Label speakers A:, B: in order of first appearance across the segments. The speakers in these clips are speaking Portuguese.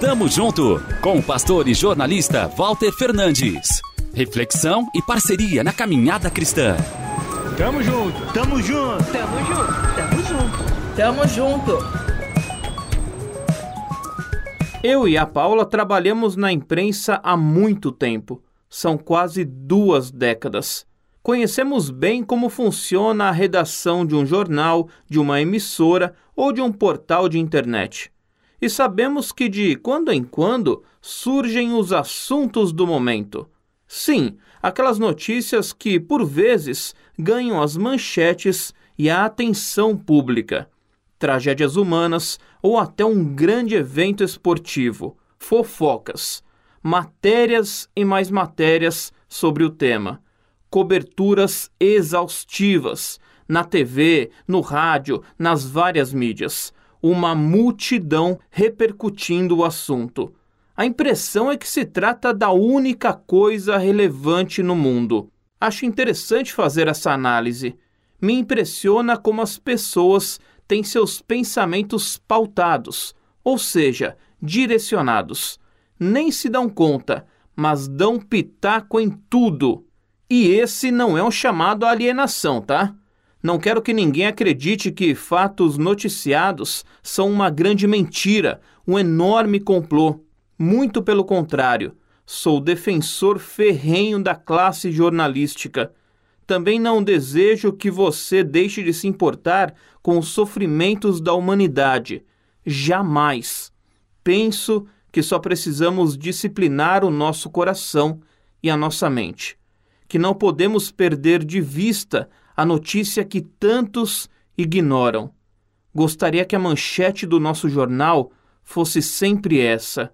A: Tamo junto com o pastor e jornalista Walter Fernandes. Reflexão e parceria na caminhada cristã.
B: Tamo junto, tamo junto,
C: tamo junto, tamo junto, tamo junto.
D: Eu e a Paula trabalhamos na imprensa há muito tempo. São quase duas décadas. Conhecemos bem como funciona a redação de um jornal, de uma emissora ou de um portal de internet. E sabemos que de quando em quando surgem os assuntos do momento. Sim, aquelas notícias que, por vezes, ganham as manchetes e a atenção pública. Tragédias humanas ou até um grande evento esportivo. Fofocas. Matérias e mais matérias sobre o tema coberturas exaustivas na TV, no rádio, nas várias mídias. Uma multidão repercutindo o assunto. A impressão é que se trata da única coisa relevante no mundo. Acho interessante fazer essa análise. Me impressiona como as pessoas têm seus pensamentos pautados, ou seja, direcionados. Nem se dão conta, mas dão pitaco em tudo. E esse não é um chamado à alienação, tá? Não quero que ninguém acredite que fatos noticiados são uma grande mentira, um enorme complô. Muito pelo contrário, sou defensor ferrenho da classe jornalística. Também não desejo que você deixe de se importar com os sofrimentos da humanidade. Jamais. Penso que só precisamos disciplinar o nosso coração e a nossa mente que não podemos perder de vista a notícia que tantos ignoram. Gostaria que a manchete do nosso jornal fosse sempre essa.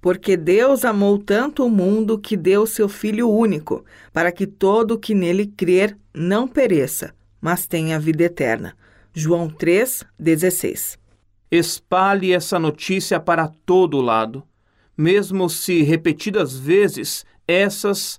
C: Porque Deus amou tanto o mundo que deu seu Filho único, para que todo o que nele crer não pereça, mas tenha vida eterna. João 3,16
D: Espalhe essa notícia para todo lado. Mesmo se repetidas vezes, essas